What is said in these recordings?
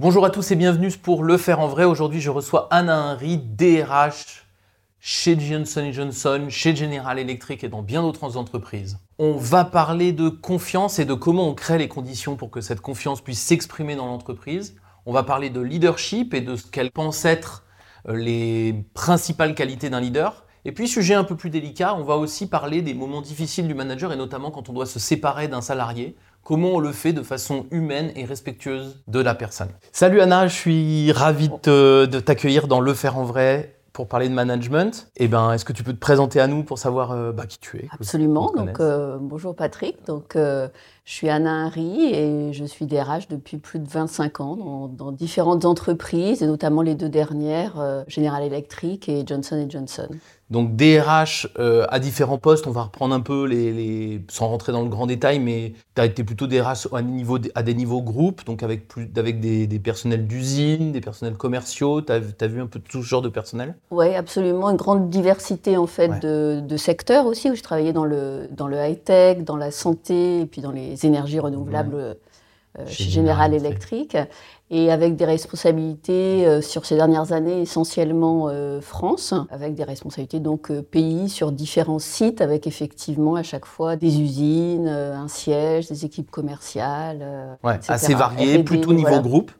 Bonjour à tous et bienvenue pour Le Faire en Vrai. Aujourd'hui, je reçois Anna Henry, DRH chez Johnson Johnson, chez General Electric et dans bien d'autres entreprises. On va parler de confiance et de comment on crée les conditions pour que cette confiance puisse s'exprimer dans l'entreprise. On va parler de leadership et de ce qu'elle pense être euh, les principales qualités d'un leader. Et puis, sujet un peu plus délicat, on va aussi parler des moments difficiles du manager et notamment quand on doit se séparer d'un salarié comment on le fait de façon humaine et respectueuse de la personne. Salut Anna, je suis ravi de, t'accueillir dans Le Faire en Vrai pour parler de management. Eh ben, est-ce que tu peux te présenter à nous pour savoir euh, bah, qui tu es Absolument. Donc, euh, bonjour Patrick. Donc, euh, je suis Anna Henry et je suis DRH depuis plus de 25 ans dans, dans différentes entreprises et notamment les deux dernières, General Electric et Johnson Johnson. Donc DRH euh, à différents postes, on va reprendre un peu les, sans rentrer dans le grand détail, mais tu as été plutôt DRH à, niveau, à des niveaux groupes, donc avec, plus, avec des, personnels d'usine, des personnels commerciaux, tu as, vu un peu tout ce genre de personnel? Oui, absolument, une grande diversité en fait de, secteurs aussi, où je travaillais dans le, dans le high-tech, dans la santé, et puis dans les énergies renouvelables euh, chez, General Electric et avec des responsabilités euh, sur ces dernières années essentiellement euh, France, avec des responsabilités donc euh, pays sur différents sites, avec effectivement à chaque fois des usines, un siège, des équipes commerciales. Ouais, assez variées, plutôt niveau groupe.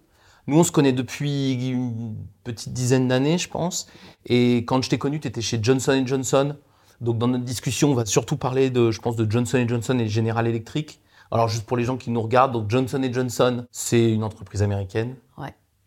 Nous, on se connaît depuis une petite dizaine d'années, je pense. Et quand je t'ai connu, tu étais chez Johnson Johnson. Donc, dans notre discussion, on va surtout parler de, je pense, de Johnson Johnson et General Electric. Alors juste pour les gens qui nous regardent, donc Johnson Johnson, c'est une entreprise américaine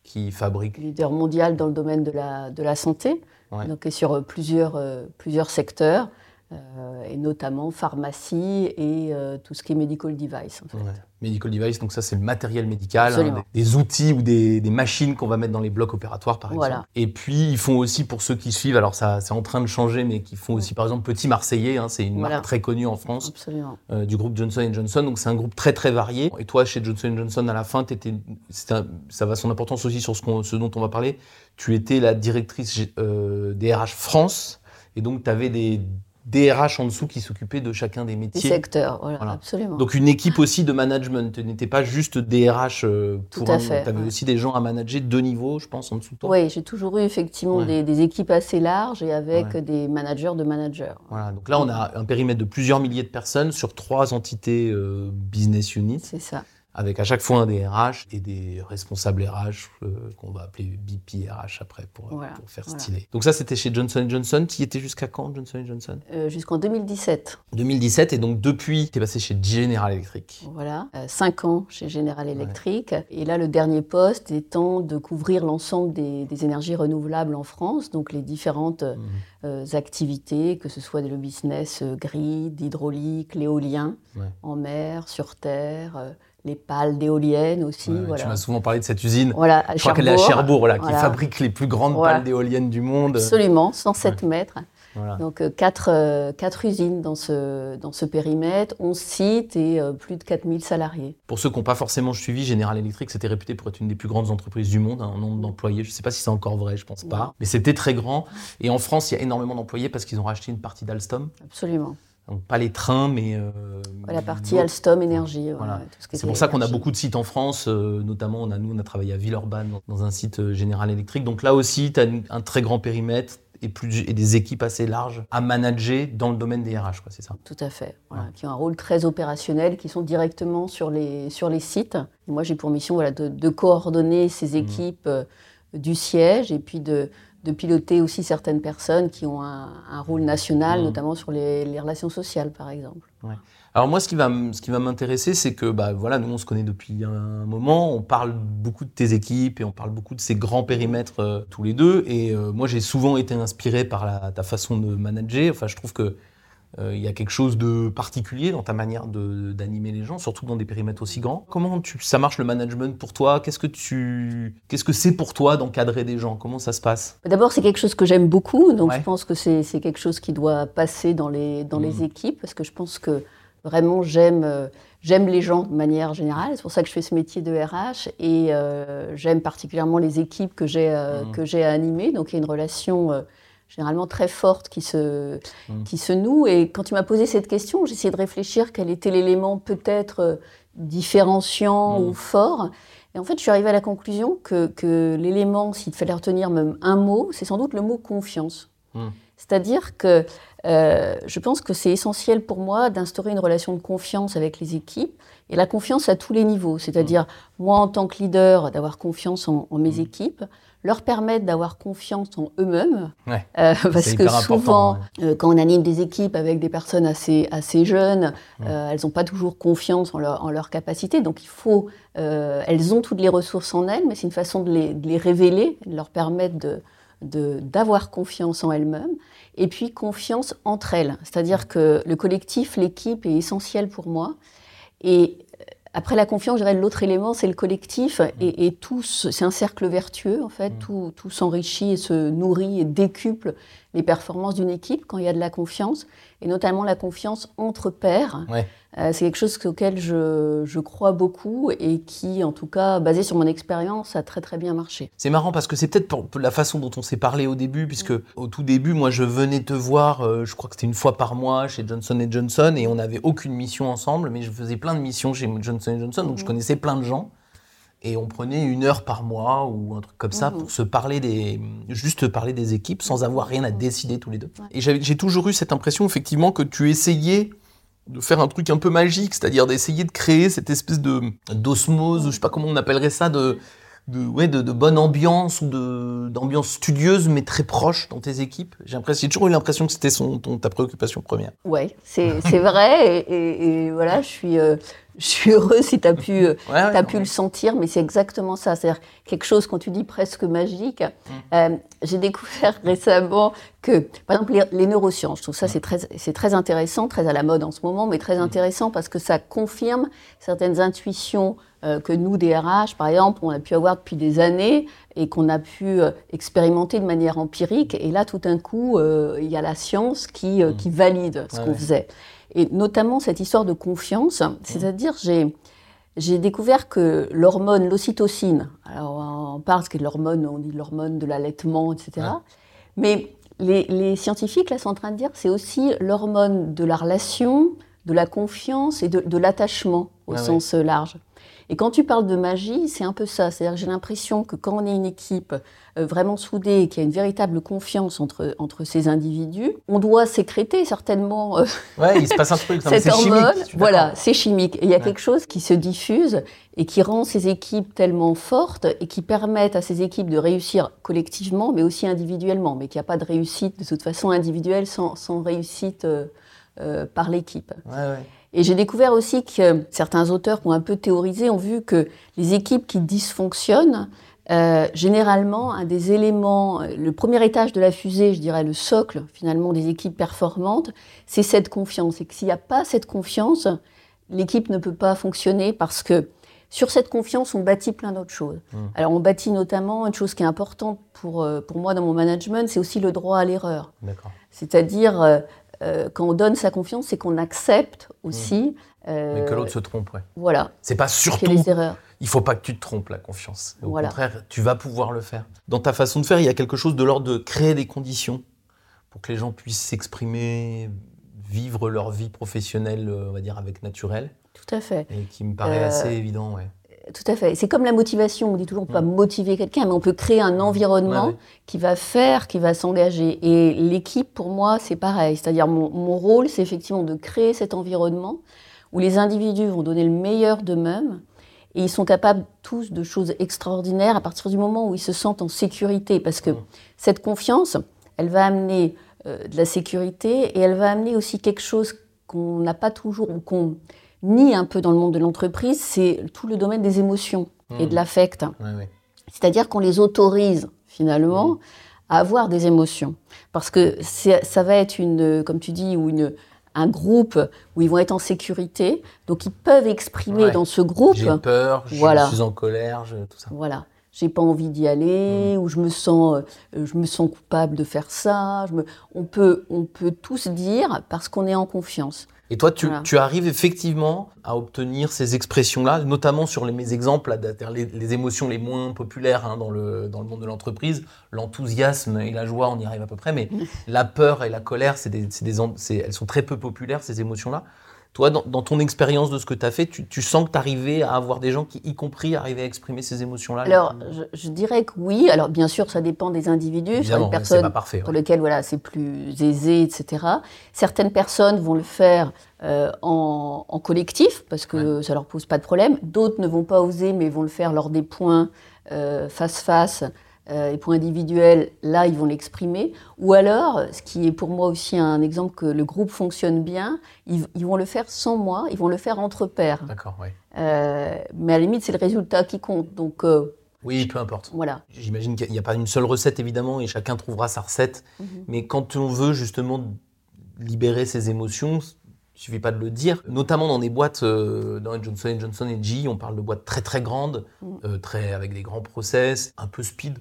qui fabrique. Leader mondial dans le domaine de la, de la santé, donc sur euh, plusieurs, euh, plusieurs secteurs. Euh, et notamment pharmacie et euh, tout ce qui est medical device. En fait. Medical device, donc ça c'est le matériel médical, hein, des, outils ou des, machines qu'on va mettre dans les blocs opératoires par exemple. Et puis ils font aussi pour ceux qui suivent, alors ça c'est en train de changer, mais qui font aussi par exemple Petit Marseillais, hein, c'est une marque très connue en France euh, du groupe Johnson Johnson, donc c'est un groupe très très varié. Et toi chez Johnson Johnson à la fin, étais, ça va son importance aussi sur ce, ce, dont on va parler, tu étais la directrice des RH France, et donc tu avais des DRH en dessous qui s'occupaient de chacun des métiers. Des secteurs, voilà, absolument. Donc une équipe aussi de management. Tu n'étais pas juste DRH euh, pour Tout à fait. Tu avais aussi des gens à manager deux niveaux, je pense, en dessous de toi. Oui, j'ai toujours eu effectivement des, équipes assez larges et avec des managers de managers. Voilà, donc là on a un périmètre de plusieurs milliers de personnes sur trois entités euh, business units. C'est ça avec à chaque fois un DRH et des responsables RH euh, qu'on va appeler BP RH après pour, faire stylé. Donc ça, c'était chez Johnson Johnson. Tu y étais jusqu'à quand, Johnson Johnson? Euh, Jusqu'en 2017. 2017, et donc depuis, tu es passé chez General Electric. Voilà, euh, cinq ans chez General Electric. Et là, le dernier poste étant de couvrir l'ensemble des, énergies renouvelables en France, donc les différentes mmh. activités, que ce soit le business grid, hydraulique, l'éolien, en mer, sur terre les pales d'éoliennes aussi. Tu m'as souvent parlé de cette usine. Voilà, Je crois qu'elle est à Cherbourg, qui fabrique les plus grandes pales d'éoliennes du monde. Absolument, 107 mètres. Donc euh, quatre, euh, quatre, usines dans ce, dans ce périmètre, 11 sites et euh, plus de 4000 salariés. Pour ceux qui n'ont pas forcément suivi, General Electric c'était réputé pour être une des plus grandes entreprises du monde, un nombre d'employés. Je ne sais pas si c'est encore vrai, je ne pense pas. Mais c'était très grand. Et en France, il y a énormément d'employés parce qu'ils ont racheté une partie d'Alstom. Absolument. Donc pas les trains, mais... Euh, la partie Alstom Énergie. Voilà. c'est pour ça qu'on a beaucoup de sites en France, euh, notamment on a, nous on a travaillé à Villeurbanne dans un site euh, Général Electric. Donc là aussi, tu as un très grand périmètre et, plus, et des équipes assez larges à manager dans le domaine des RH, c'est ça Tout à fait, qui ont un rôle très opérationnel, qui sont directement sur les, sur les sites. moi j'ai pour mission voilà, de, coordonner ces mmh. équipes du siège et puis de de piloter aussi certaines personnes qui ont un, rôle national, mmh. notamment sur les, relations sociales, par exemple. Alors moi, ce qui va, ce qui va m'intéresser, c'est que bah, voilà, nous, on se connaît depuis un moment, on parle beaucoup de tes équipes et on parle beaucoup de ces grands périmètres euh, tous les deux. Et euh, moi, j'ai souvent été inspiré par ta façon de manager. Enfin, je trouve que il y a quelque chose de particulier dans ta manière d'animer les gens, surtout dans des périmètres aussi grands. Comment tu, ça marche le management pour toi? Qu'est-ce que tu, qu'est-ce que c'est pour toi d'encadrer des gens? Comment ça se passe? D'abord, c'est quelque chose que j'aime beaucoup, donc je pense que c'est, quelque chose qui doit passer dans les, dans les mmh. équipes, parce que je pense que vraiment j'aime, euh, j'aime les gens de manière générale. C'est pour ça que je fais ce métier de RH et euh, j'aime particulièrement les équipes que j'ai, mmh. que j'ai à animer. Donc il y a une relation généralement très forte qui se, mmh. qui se noue. Et quand tu m'as posé cette question, j'ai essayé de réfléchir quel était l'élément peut-être euh, différenciant mmh. ou fort. Et en fait, je suis arrivée à la conclusion que, que l'élément, s'il fallait retenir même un mot, c'est sans doute le mot confiance. Hmm. C'est-à-dire que euh, je pense que c'est essentiel pour moi d'instaurer une relation de confiance avec les équipes et la confiance à tous les niveaux. C'est-à-dire, mmh. moi, en tant que leader, d'avoir confiance en, mes mmh. équipes, leur permettre d'avoir confiance en eux-mêmes. Euh, parce que souvent, euh, quand on anime des équipes avec des personnes assez, assez jeunes, mmh. elles n'ont pas toujours confiance en leur, en leur capacité. Donc il faut, elles ont toutes les ressources en elles, mais c'est une façon de les, de les révéler, de leur permettre de, d'avoir confiance en elles-mêmes et puis confiance entre elles. C'est-à-dire que le collectif, l'équipe est essentiel pour moi. Et euh, après la confiance, je dirais l'autre élément, c'est le collectif et, et tout, c'est un cercle vertueux en fait. Mm. Tout, tout s'enrichit et se nourrit et décuple les performances d'une équipe quand il y a de la confiance et notamment la confiance entre pairs. Euh, c'est quelque chose auquel je, je, crois beaucoup et qui, en tout cas, basé sur mon expérience, a très très bien marché. C'est marrant parce que c'est peut-être la façon dont on s'est parlé au début, puisque au tout début, moi, je venais te voir, euh, je crois que c'était une fois par mois chez Johnson Johnson, et on n'avait aucune mission ensemble, mais je faisais plein de missions chez Johnson Johnson, donc je connaissais plein de gens et on prenait une heure par mois ou un truc comme ça pour se parler des juste parler des équipes sans avoir rien à décider tous les deux. Et j'ai toujours eu cette impression effectivement que tu essayais de faire un truc un peu magique, c'est-à-dire d'essayer de créer cette espèce de d'osmose, je sais pas comment on appellerait ça, de de, ouais, de, bonne ambiance ou d'ambiance studieuse mais très proche dans tes équipes J'ai toujours eu l'impression que c'était ta préoccupation première. Ouais, c'est vrai et, et, voilà, je suis, euh, je suis heureuse si tu as pu, euh, as pu le sentir, mais c'est exactement ça. C'est-à-dire quelque chose, quand tu dis presque magique, mm. euh, j'ai découvert récemment que, par exemple, les, neurosciences, je trouve ça mm. c'est très, très intéressant, très à la mode en ce moment, mais très mm. intéressant parce que ça confirme certaines intuitions euh, que nous, DRH, par exemple, on a pu avoir depuis des années et qu'on a pu euh, expérimenter de manière empirique. Et là, tout d'un coup, il y a la science qui, qui valide ce qu'on faisait. Et notamment cette histoire de confiance, c'est-à-dire j'ai... J'ai découvert que l'hormone, l'ocytocine, alors on parle de l'hormone, on dit l'hormone de l'allaitement, etc. Mais les, les, scientifiques, là, sont en train de dire que c'est aussi l'hormone de la relation, de la confiance et de, de l'attachement au sens large. Et quand tu parles de magie, c'est un peu ça. C'est-à-dire que j'ai l'impression que quand on est une équipe vraiment soudée et qu'il y a une véritable confiance entre, entre ces individus, on doit sécréter certainement. Euh, ouais, il se passe un truc. c'est chimique. Voilà, c'est chimique. Et il y a quelque chose qui se diffuse et qui rend ces équipes tellement fortes et qui permettent à ces équipes de réussir collectivement, mais aussi individuellement. Mais qu'il n'y a pas de réussite de toute façon individuelle sans, sans réussite euh, par l'équipe. Ouais, ouais. Et j'ai découvert aussi que certains auteurs qui ont un peu théorisé ont vu que les équipes qui dysfonctionnent, euh, généralement, un des éléments, le premier étage de la fusée, je dirais le socle finalement des équipes performantes, c'est cette confiance. Et que s'il n'y a pas cette confiance, l'équipe ne peut pas fonctionner parce que sur cette confiance, on bâtit plein d'autres choses. Mmh. Alors, on bâtit notamment une chose qui est importante pour, euh, pour moi dans mon management, c'est aussi le droit à l'erreur. C'est-à-dire, euh, quand on donne sa confiance, c'est qu'on accepte aussi. Euh, Mais que l'autre se trompe, ouais. Voilà. C'est pas surtout. Les erreurs. Il faut pas que tu te trompes la confiance. Au contraire, tu vas pouvoir le faire. Dans ta façon de faire, il y a quelque chose de l'ordre de créer des conditions pour que les gens puissent s'exprimer, vivre leur vie professionnelle, euh, on va dire, avec naturel. Tout à fait. Et qui me paraît assez évident, ouais. Tout à fait. C'est comme la motivation. On dit toujours, on peut pas mm. motiver quelqu'un, mais on peut créer un environnement qui va faire, qui va s'engager. Et l'équipe, pour moi, c'est pareil. C'est-à-dire, mon, rôle, c'est effectivement de créer cet environnement où les individus vont donner le meilleur d'eux-mêmes et ils sont capables tous de choses extraordinaires à partir du moment où ils se sentent en sécurité. Parce que mm. cette confiance, elle va amener euh, de la sécurité et elle va amener aussi quelque chose qu'on n'a pas toujours, ou qu'on ni un peu dans le monde de l'entreprise, c'est tout le domaine des émotions et de mmh. l'affect. C'est-à-dire qu'on les autorise finalement mmh. à avoir des émotions. Parce que ça va être une, comme tu dis, ou une, un groupe où ils vont être en sécurité, donc ils peuvent exprimer dans ce groupe. J'ai peur, je suis en colère, tout ça. Voilà. J'ai pas envie d'y aller, mmh. ou je me sens, euh, je me sens coupable de faire ça. Je me... on peut, on peut tous dire parce qu'on est en confiance. Et toi, tu, arrives effectivement à obtenir ces expressions-là, notamment sur les, mes exemples, les, émotions les moins populaires hein, dans, le, dans le monde de l'entreprise. L'enthousiasme et la joie, on y arrive à peu près, mais la peur et la colère, c'est des, elles sont très peu populaires, ces émotions-là. Toi, dans, ton expérience de ce que tu as fait, tu, sens que tu arrivais à avoir des gens qui, y compris, arrivaient à exprimer ces émotions-là? Alors, je, dirais que oui. Alors, bien sûr, ça dépend des individus. Évidemment, des personnes pour lesquelles voilà, c'est plus aisé, etc. Certaines personnes vont le faire euh, en, collectif, parce que ça leur pose pas de problème. D'autres ne vont pas oser, mais vont le faire lors des points face-face. Euh, euh, et pour individuel, là, ils vont l'exprimer. Ou alors, ce qui est pour moi aussi un exemple que le groupe fonctionne bien, ils, vont le faire sans moi, ils vont le faire entre pairs. D'accord, oui. Euh, mais à la limite, c'est le résultat qui compte. Donc, euh, oui, peu importe. Voilà. J'imagine qu'il n'y a pas une seule recette, évidemment, et chacun trouvera sa recette. Mhm. Mais quand on veut justement libérer ses émotions, il suffit pas de le dire. Notamment dans des boîtes, dans Johnson Johnson et G, on parle de boîtes très très grandes, mhm. très, avec des grands process, un peu speed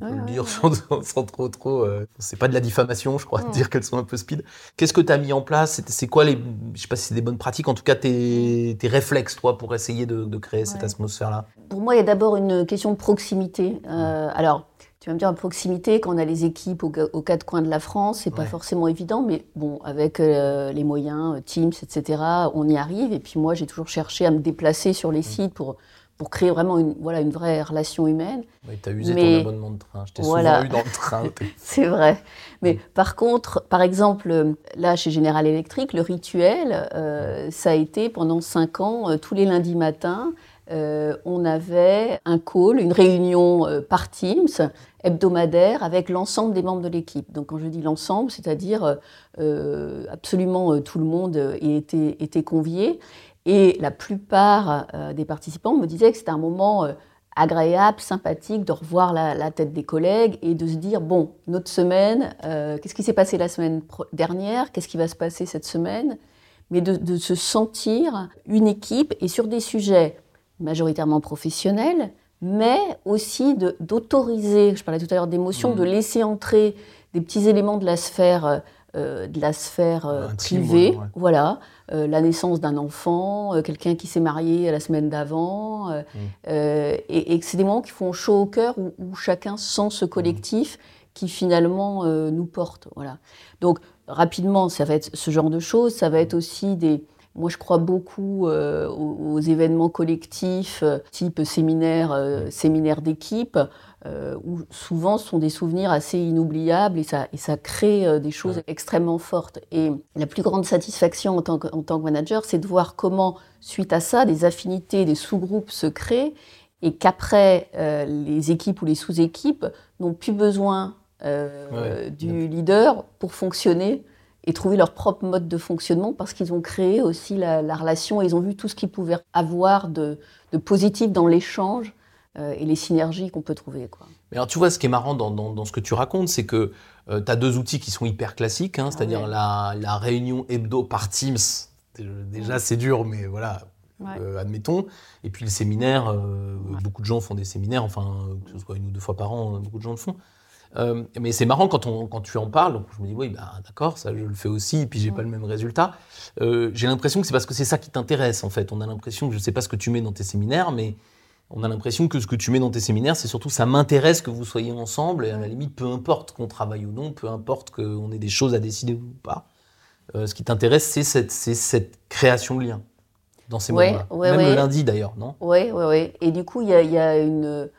on peut le dire sans, trop trop. Euh, c'est pas de la diffamation, je crois, de dire qu'elles sont un peu speed. Qu'est-ce que tu as mis en place? C'est quoi les. Je sais pas si c'est des bonnes pratiques, en tout cas tes, tes réflexes, toi, pour essayer de, créer cette atmosphère-là? Pour moi, il y a d'abord une question de proximité. Euh, alors. Tu vas me dire, en proximité, quand on a les équipes aux, quatre coins de la France, c'est pas forcément évident, mais bon, avec euh, les moyens, Teams, etc., on y arrive. Et puis moi, j'ai toujours cherché à me déplacer sur les mm. sites pour pour créer vraiment une, voilà, une vraie relation humaine. Oui, tu as usé ton abonnement de train. Je t'ai souvent eu dans le train. c'est vrai. Mais par contre, par exemple, là, chez General Electric, le rituel, euh, ça a été pendant cinq ans, euh, tous les lundis matins, euh, on avait un call, une réunion par Teams hebdomadaire avec l'ensemble des membres de l'équipe. Donc quand je dis l'ensemble, c'est-à-dire absolument tout le monde était, était convié. Et la plupart euh, des participants me disaient que c'était un moment euh, agréable, sympathique de revoir la, tête des collègues et de se dire, bon, notre semaine, euh, qu'est-ce qui s'est passé la semaine dernière, qu'est-ce qui va se passer cette semaine, mais de, se sentir une équipe et sur des sujets majoritairement professionnels, mais aussi d'autoriser, je parlais tout à l'heure d'émotion, de mmh. laisser entrer des petits éléments de la sphère, de la sphère privée, voilà, euh, la naissance d'un enfant, euh, quelqu'un qui s'est marié la semaine d'avant, euh, mm. et, c'est des moments qui font chaud au cœur où, chacun sent ce collectif qui finalement nous porte. Voilà. Donc rapidement, ça va être ce genre de choses, ça va être aussi des... Moi, je crois beaucoup aux, événements collectifs, type séminaire, séminaire d'équipe. Euh, où souvent ce sont des souvenirs assez inoubliables et ça, et ça crée euh, des choses extrêmement fortes. Et la plus grande satisfaction en tant que, en tant que manager, c'est de voir comment, suite à ça, des affinités, des sous-groupes se créent et qu'après, euh, les équipes ou les sous-équipes n'ont plus besoin du leader pour fonctionner et trouver leur propre mode de fonctionnement parce qu'ils ont créé aussi la, relation et ils ont vu tout ce qu'ils pouvaient avoir de, de positif dans l'échange euh, et les synergies qu'on peut trouver. Quoi. Mais alors tu vois, ce qui est marrant dans, dans, ce que tu racontes, c'est que euh, tu as deux outils qui sont hyper classiques, hein, c'est-à-dire la, la, réunion hebdo par Teams. Déjà, c'est dur, mais voilà, euh, admettons. Et puis le séminaire, beaucoup de gens font des séminaires, enfin, que ce soit une ou deux fois par an, beaucoup de gens le font. mais c'est marrant quand, on, quand tu en parles, donc je me dis oui, bah, d'accord, ça je le fais aussi, et puis j'ai pas le même résultat. j'ai l'impression que c'est parce que c'est ça qui t'intéresse en fait. On a l'impression que je sais pas ce que tu mets dans tes séminaires, mais on a l'impression que ce que tu mets dans tes séminaires, c'est surtout ça m'intéresse que vous soyez ensemble, et à la limite, peu importe qu'on travaille ou non, peu importe qu'on ait des choses à décider ou pas. Euh, ce qui t'intéresse, c'est cette, cette, création de lien dans ces moments-là. Même le lundi d'ailleurs, non? Oui, oui, oui. Et du coup, il y, a, une.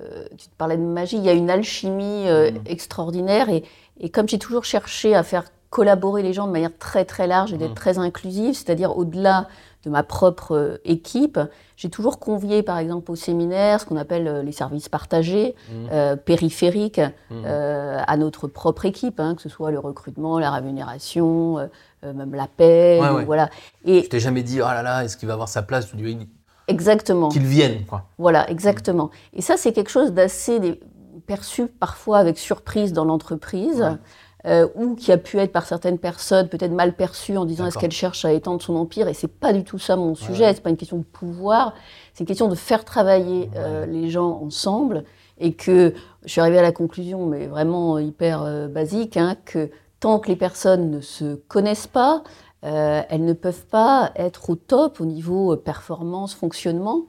Euh, tu te parlais de magie, il y a une alchimie euh, mmh. extraordinaire. Et, et comme j'ai toujours cherché à faire collaborer les gens de manière très très large et d'être mmh. très inclusive, c'est-à-dire au-delà de ma propre euh, équipe. J'ai toujours convié, par exemple, au séminaire, ce qu'on appelle euh, les services partagés, mmh. euh, périphériques, mmh. à notre propre équipe, hein, que ce soit le recrutement, la rémunération, même la paix, voilà. Et je t'ai jamais dit, oh là là, est-ce qu'il va avoir sa place Tu dis, Exactement. Qu'il vienne, quoi. Voilà, exactement. Et ça, c'est quelque chose d'assez perçu parfois avec surprise dans l'entreprise. Euh, ou qui a pu être par certaines personnes peut-être mal perçue en disant est-ce qu'elle cherche à étendre son empire? Et c'est pas du tout ça mon sujet, Ce c'est pas une question de pouvoir, c'est une question de faire travailler euh, les gens ensemble. Et que je suis arrivée à la conclusion, mais vraiment hyper euh, basique, hein, que tant que les personnes ne se connaissent pas, elles ne peuvent pas être au top au niveau performance, fonctionnement.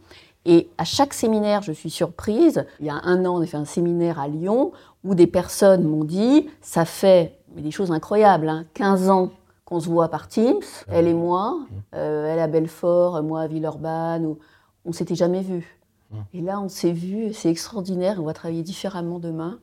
Et à chaque séminaire, je suis surprise. Il y a un an, on a fait un séminaire à Lyon où des personnes m'ont dit, ça fait des choses incroyables, 15 hein, ans qu'on se voit par Teams, elle et moi, elle à Belfort, moi à Villeurbanne, où on s'était jamais vus. Et là, on s'est vus, c'est extraordinaire, on va travailler différemment demain.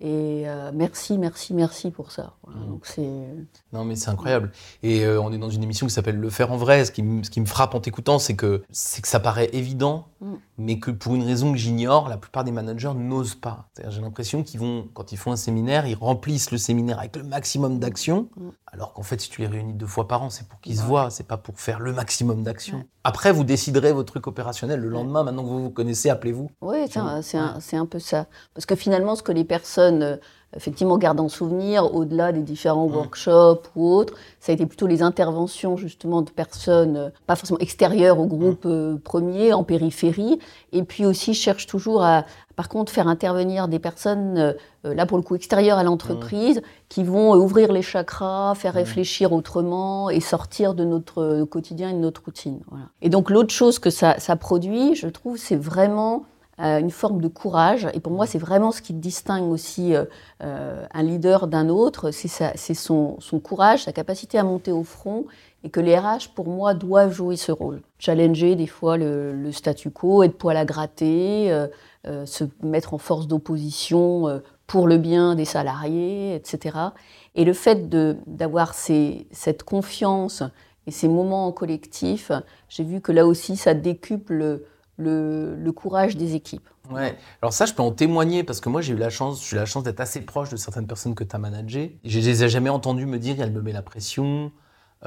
Et euh, merci, merci, merci pour ça. Mmh. Donc c'est... Non, mais c'est incroyable. Et euh, on est dans une émission qui s'appelle Le faire en vrai. Ce qui, ce qui me frappe en t'écoutant, c'est que, c'est que ça paraît évident, mmh. mais que pour une raison que j'ignore, la plupart des managers n'osent pas. J'ai l'impression qu'ils vont, quand ils font un séminaire, ils remplissent le séminaire avec le maximum d'actions, mmh. alors qu'en fait, si tu les réunis deux fois par an, c'est pour qu'ils se voient, c'est pas pour faire le maximum d'actions. Après, vous déciderez votre truc opérationnel le lendemain. Maintenant que vous vous connaissez, appelez-vous. Oui, c'est un, un, peu ça. Parce que finalement, ce que les personnes euh, effectivement garde en souvenir, au-delà des différents mmh. workshops ou autres, ça a été plutôt les interventions justement de personnes, euh, pas forcément extérieures au groupe mmh. euh, premier, en périphérie, et puis aussi je cherche toujours à, par contre, faire intervenir des personnes, euh, là pour le coup extérieures à l'entreprise, mmh. qui vont ouvrir les chakras, faire réfléchir autrement et sortir de notre quotidien et de notre routine. Voilà. Et donc l'autre chose que ça, ça produit, je trouve, c'est vraiment une forme de courage. Et pour moi, c'est vraiment ce qui distingue aussi euh, euh, un leader d'un autre, c'est son, son, courage, sa capacité à monter au front, et que les RH, pour moi, doivent jouer ce rôle. Challenger des fois le, statu quo, être poil à gratter, se mettre en force d'opposition pour le bien des salariés, etc. Et le fait d'avoir cette confiance et ces moments collectifs, j'ai vu que là aussi, ça décuple le, courage des équipes. Ouais. Alors ça, je peux en témoigner parce que moi, j'ai eu la chance, j'ai eu la chance d'être assez proche de certaines personnes que tu as managées. Je les ai jamais entendues me dire, elle me met la pression,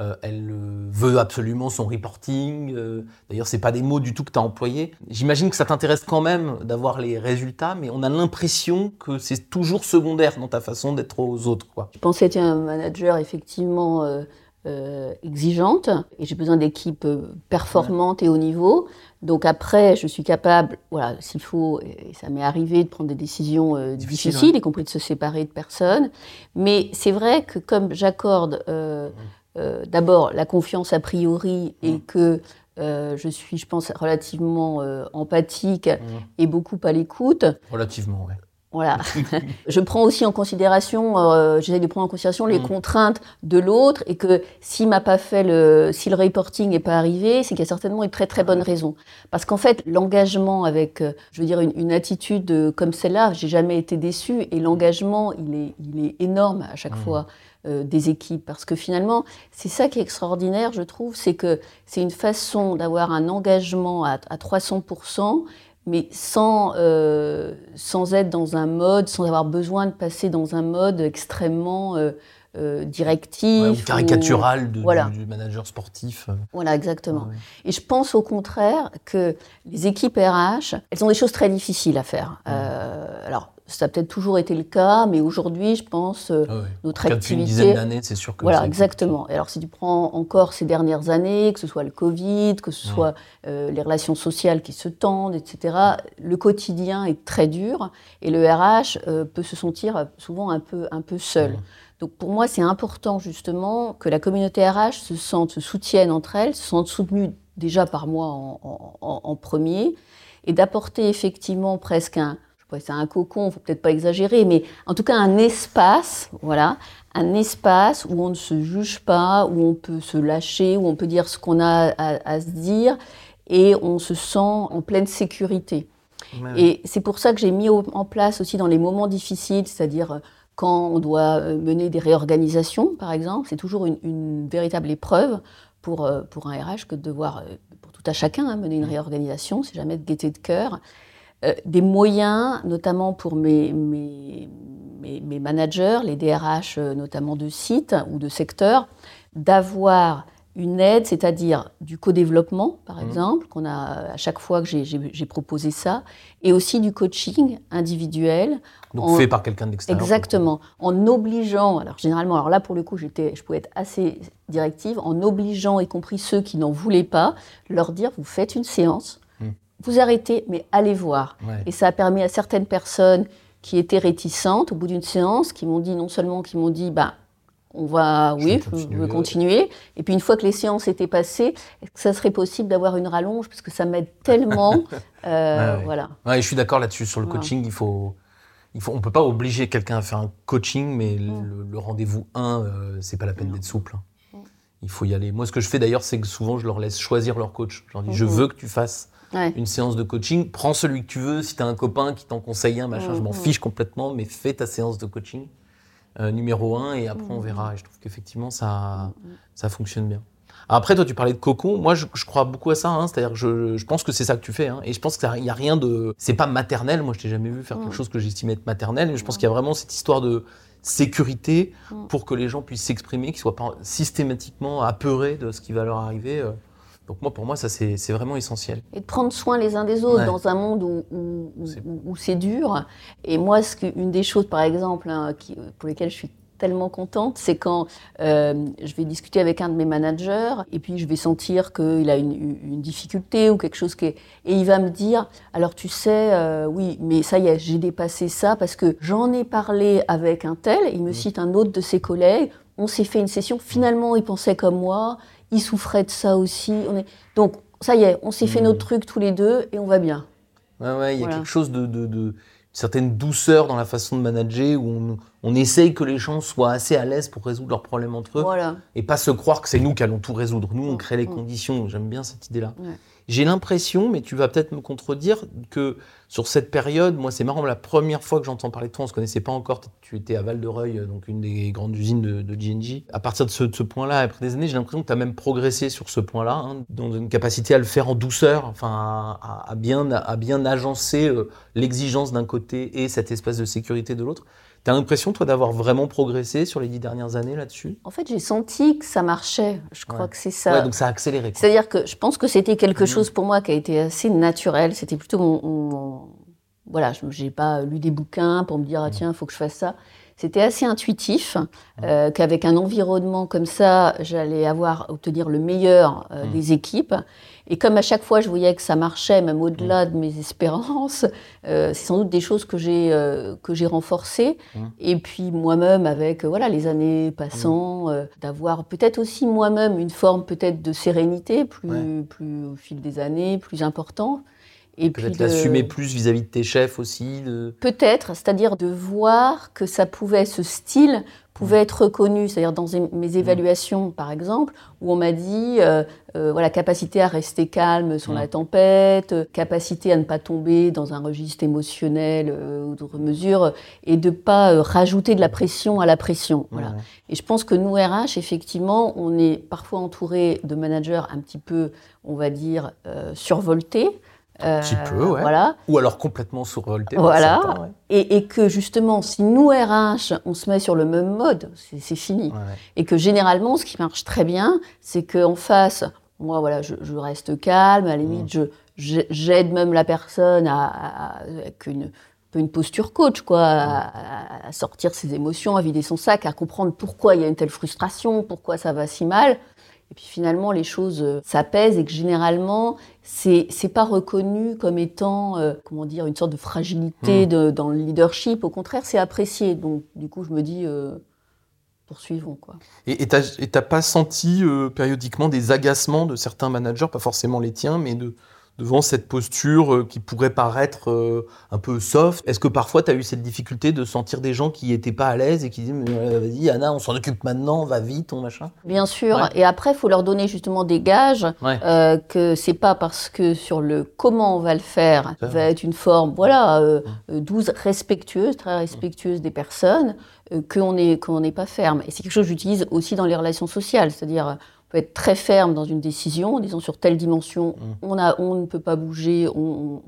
euh, elle euh, veut absolument son reporting. Euh, d'ailleurs, c'est pas des mots du tout que tu as employés. J'imagine que ça t'intéresse quand même d'avoir les résultats, mais on a l'impression que c'est toujours secondaire dans ta façon d'être aux autres. Quoi. Je pensais être un manager effectivement euh, exigeante et j'ai besoin d'équipes performantes et haut niveau. Donc après, je suis capable, voilà, s'il faut, et ça m'est arrivé de prendre des décisions euh, difficiles, y compris de se séparer de personnes. Mais c'est vrai que comme j'accorde d'abord la confiance a priori et que je suis, je pense, relativement empathique et beaucoup à l'écoute. Relativement, oui. Voilà. je prends aussi en considération, euh, j'essaie de prendre en considération les mm. contraintes de l'autre et que s'il m'a pas fait le, si le reporting n'est pas arrivé, c'est qu'il y a certainement une très très bonne raison. Parce qu'en fait, l'engagement avec, euh, je veux dire, une, attitude euh, comme celle-là, j'ai jamais été déçue et l'engagement, il est, il est énorme à chaque mm. fois. des équipes parce que finalement c'est ça qui est extraordinaire je trouve c'est que c'est une façon d'avoir un engagement à, à 300% mais sans, euh, sans être dans un mode, sans avoir besoin de passer dans un mode extrêmement euh, directif. ou caricatural du, manager sportif. Voilà, exactement. Et je pense au contraire que les équipes RH, elles ont des choses très difficiles à faire. Euh, alors, ça a peut-être toujours été le cas, mais aujourd'hui, je pense, euh, ah notre activité. une dizaine d'années, c'est sûr que. Voilà, exactement. Et alors, si tu prends encore ces dernières années, que ce soit le Covid, que ce soit euh, les relations sociales qui se tendent, etc., le quotidien est très dur et le RH euh, peut se sentir souvent un peu, un peu seul. Donc, pour moi, c'est important justement que la communauté RH se sente, se soutienne entre elles, se sente soutenue déjà par moi en, en premier, et d'apporter effectivement presque un c'est un cocon, faut peut-être pas exagérer, mais en tout cas un espace, voilà, un espace où on ne se juge pas, où on peut se lâcher, où on peut dire ce qu'on a à, se dire, et on se sent en pleine sécurité. Et c'est pour ça que j'ai mis en place aussi dans les moments difficiles, c'est-à-dire euh, quand on doit euh, mener des réorganisations, par exemple, c'est toujours une, véritable épreuve pour, euh, pour un RH que de devoir, pour tout à chacun, hein, mener une réorganisation, c'est jamais de gaieté de cœur. Euh, des moyens, notamment pour mes, mes, mes, managers, les DRH euh, notamment de sites ou de secteurs, d'avoir une aide, c'est-à-dire du co-développement, par mmh. exemple, qu'on a à chaque fois que j'ai proposé ça, et aussi du coaching individuel. Donc fait par quelqu'un d'extérieur. Exactement, en obligeant, alors généralement, alors là pour le coup, je pouvais être assez directive, en obligeant, y compris ceux qui n'en voulaient pas, leur dire, vous faites une séance, vous arrêtez, mais allez voir. Et ça a permis à certaines personnes qui étaient réticentes au bout d'une séance, qui m'ont dit non seulement qui m'ont dit bah on va oui, je veux continuer. Et puis une fois que les séances étaient passées, est-ce que ça serait possible d'avoir une rallonge parce que ça m'aide tellement. euh, Voilà. je suis d'accord là-dessus sur le coaching. Il faut, il faut, on peut pas obliger quelqu'un à faire un coaching, mais le, rendez-vous 1, euh, c'est pas la peine d'être souple. Hein. il faut y aller. Moi, ce que je fais d'ailleurs, c'est que souvent, je leur laisse choisir leur coach. Je leur dis, je mhm. veux que tu fasses une séance de coaching. Prends celui que tu veux. Si tu as un copain qui t'en conseille un, machin, je m'en mhm. fiche complètement, mais fais ta séance de coaching euh, numéro un et après, on mhm. verra. Et je trouve qu'effectivement, ça, ça fonctionne bien. Après, toi, tu parlais de cocon. Moi, je, crois beaucoup à ça. Hein. C'est-à-dire que je, pense que c'est ça que tu fais. Hein. Et je pense qu'il n'y a rien de. C'est pas maternel. Moi, je t'ai jamais vu faire quelque chose que j'estimais être maternel. Et je pense qu'il y a vraiment cette histoire de sécurité mm. pour que les gens puissent s'exprimer, qu'ils ne soient pas systématiquement apeurés de ce qui va leur arriver. Donc moi, pour moi, ça, c'est vraiment essentiel. Et de prendre soin les uns des autres dans un monde où, c'est dur. Et moi, une des choses, par exemple, hein, qui, pour lesquelles je suis tellement contente, c'est quand euh, je vais discuter avec un de mes managers et puis je vais sentir qu'il a une, difficulté ou quelque chose qui est... Et il va me dire, alors tu sais, euh, oui, mais ça y est, j'ai dépassé ça parce que j'en ai parlé avec un tel, il me mmh. cite un autre de ses collègues, on s'est fait une session, finalement il pensait comme moi, il souffrait de ça aussi. On est... Donc ça y est, on s'est fait mmh. notre truc tous les deux et on va bien. Ouais, ouais, il y a quelque chose de, de, de certaine douceur dans la façon de manager où on, on essaye que les gens soient assez à l'aise pour résoudre leurs problèmes entre eux et pas se croire que c'est nous qui allons tout résoudre. Nous, on crée les conditions. J'aime bien cette idée-là. J'ai l'impression, mais tu vas peut-être me contredire, que sur cette période, moi c'est marrant, la première fois que j'entends parler de toi, on se connaissait pas encore, tu étais à Val-de-Reuil, donc une des grandes usines de, de GNG. À partir de ce, point-là, après des années, j'ai l'impression que tu as même progressé sur ce point-là, hein, dans une capacité à le faire en douceur, enfin à, bien, à bien agencer euh, l'exigence d'un côté et cet espace de sécurité de l'autre. Tu as l'impression, toi, d'avoir vraiment progressé sur les dix dernières années là-dessus? En fait, j'ai senti que ça marchait. Je crois que c'est ça. Ouais, donc ça a accéléré. C'est-à-dire que je pense que c'était quelque mhm. chose pour moi qui a été assez naturel. C'était plutôt mon, Voilà, je n'ai pas lu des bouquins pour me dire, ah, mhm. tiens, il faut que je fasse ça. C'était assez intuitif euh, qu'avec un environnement comme ça, j'allais avoir obtenir le meilleur euh, des équipes. Et comme à chaque fois je voyais que ça marchait, même au-delà de mes espérances, euh, c'est sans doute des choses que j'ai que j'ai renforcées. Et puis moi-même, avec voilà les années passant, d'avoir peut-être aussi moi-même une forme peut-être de sérénité plus plus au fil des années, plus important. Et peut-être l'assumer plus vis-à-vis de tes chefs aussi. De... Peut-être, c'est-à-dire de voir que ça pouvait, ce style pouvait être reconnu, c'est-à-dire dans mes mmh. évaluations par exemple, où on m'a dit euh, euh, voilà capacité à rester calme sur la mmh. tempête, capacité à ne pas tomber dans un registre émotionnel euh, ou d'autres mesures, et de pas rajouter de la pression à la pression. Voilà. Et je pense que nous RH effectivement, on est parfois entouré de managers un petit peu, on va dire, survoltés. Un petit peu, ouais. Voilà. Ou alors complètement survolté. Voilà. et, que justement, si nous, RH, on se met sur le même mode, c'est fini. Et que généralement, ce qui marche très bien, c'est qu'en face, moi, voilà, je, reste calme, à la limite, mm. j'aide même la personne à, avec une, une posture coach, quoi, à, à, sortir ses émotions, à vider son sac, à comprendre pourquoi il y a une telle frustration, pourquoi ça va si mal. Et puis finalement, les choses euh, s'apaisent et que généralement, c'est c'est pas reconnu comme étant, euh, comment dire, une sorte de fragilité hmm. dans le leadership. Au contraire, c'est apprécié. Donc, du coup, je me dis, euh, poursuivons, quoi. Et t'as pas senti périodiquement des agacements de certains managers, pas forcément les tiens, mais de devant cette posture euh, qui pourrait paraître euh, un peu soft. Est-ce que parfois tu as eu cette difficulté de sentir des gens qui n'étaient pas à l'aise et qui disaient euh, vas-y Anna, on s'en occupe maintenant, va vite, on machin? Bien sûr, et après il faut leur donner justement des gages que que c'est pas parce que sur le comment on va le faire va être une forme voilà douce, respectueuse, très respectueuse des personnes qu'on n'est qu'on n'est pas ferme. Et c'est quelque chose que j'utilise aussi dans les relations sociales, c'est-à-dire peut être très ferme dans une décision, disons sur telle dimension, mmh. on, a, on ne peut pas bouger, on,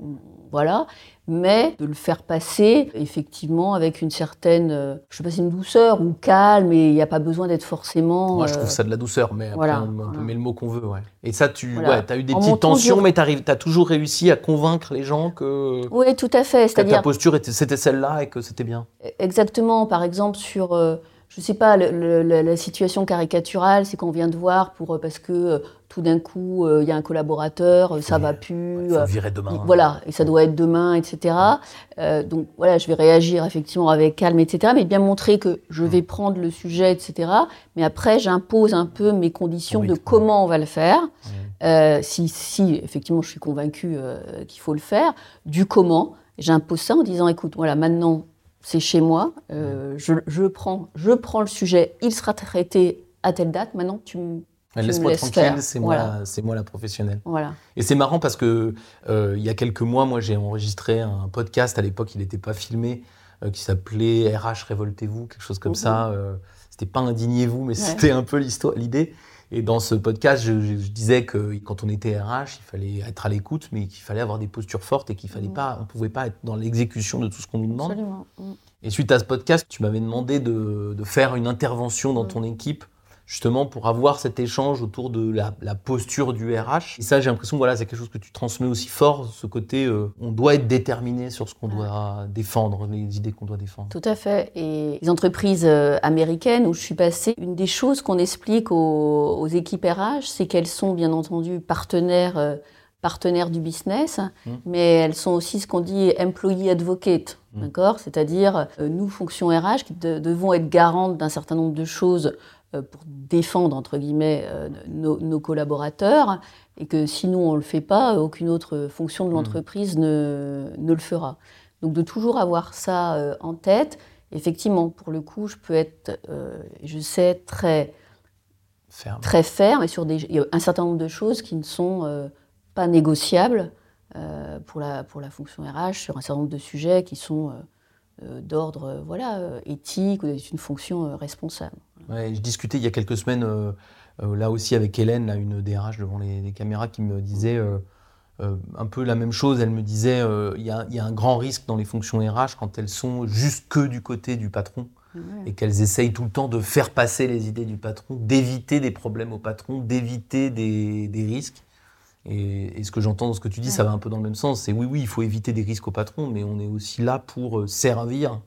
voilà, mais de le faire passer effectivement avec une certaine, euh, je sais pas une douceur ou calme, et il n'y a pas besoin d'être forcément. Moi, je trouve euh, ça de la douceur, mais après, on, met le mot qu'on veut. Ouais. Et ça, tu as eu des petites tensions, mais tu as toujours réussi à convaincre les gens que. Oui, tout à fait. Que ta posture c'était celle-là et que c'était bien. Exactement. Par exemple, sur. Euh, je sais pas, la situation caricaturale, c'est qu'on vient de voir pour, euh, parce que euh, tout d'un coup, euh, il y a un collaborateur, ça va plus. Faut virer demain. voilà, et ça doit être demain, etc. donc voilà, je vais réagir effectivement avec calme, etc. Mais bien montrer que je vais prendre le sujet, etc. Mais après, j'impose un peu mes conditions de comment on va le faire. si, si, effectivement, je suis convaincue qu'il faut le faire, du comment. J'impose ça en disant, écoute, voilà, maintenant, c'est chez moi, euh, je, prends, je prends le sujet, il sera traité à telle date, maintenant tu Laisse-moi tranquille, c'est moi, c'est moi la professionnelle. Voilà. Et c'est marrant parce que il y a quelques mois, moi, j'ai enregistré un podcast. À l'époque, il n'était pas filmé, qui s'appelait RH Révoltez-vous, quelque chose comme mhm. ça. c'était pas indignez-vous, mais c'était un peu l'idée. Et dans ce podcast, je, disais que quand on était RH, il fallait être à l'écoute, mais qu'il fallait avoir des postures fortes et qu'il fallait mmh. pas, on pouvait pas être dans l'exécution de tout ce qu'on nous demande. Absolument. Mmh. Et suite à ce podcast, tu m'avais demandé de, de, faire une intervention dans mmh. ton équipe justement pour avoir cet échange autour de la, posture du RH. Et ça, j'ai l'impression, voilà, c'est quelque chose que tu transmets aussi fort, ce côté, euh, on doit être déterminé sur ce qu'on doit défendre, les idées qu'on doit défendre. Tout à fait. Et les entreprises euh, américaines où je suis passée, une des choses qu'on explique aux, équipes RH, c'est qu'elles sont bien entendu partenaires. Euh, partenaires du business, mmh. mais elles sont aussi ce qu'on dit employee advocate, mmh. d'accord? C'est-à-dire, nous, fonction RH, qui devons être garantes d'un certain nombre de choses pour défendre, entre guillemets, euh, nos, collaborateurs, et que si nous, on ne le fait pas, aucune autre fonction de mmh. l'entreprise ne, ne, le fera. Donc de toujours avoir ça euh, en tête, effectivement, pour le coup, je peux être, je sais, très ferme. très ferme, et sur des, il y a un certain nombre de choses qui ne sont pas négociables pour, la, pour la fonction RH, sur un certain nombre de sujets qui sont d'ordre voilà, éthique ou d'une fonction responsable je discutais il y a quelques semaines, euh, euh, là aussi avec Hélène, là, une DRH devant les, caméras, qui me disait euh, un peu la même chose. Elle me disait il y, y, a un grand risque dans les fonctions RH quand elles sont juste que du côté du patron. Et qu'elles essayent tout le temps de faire passer les idées du patron, d'éviter des problèmes au patron, d'éviter des, des, risques. Et, ce que j'entends dans ce que tu dis, ça va un peu dans le même sens. C'est oui, oui, il faut éviter des risques au patron, mais on est aussi là pour servir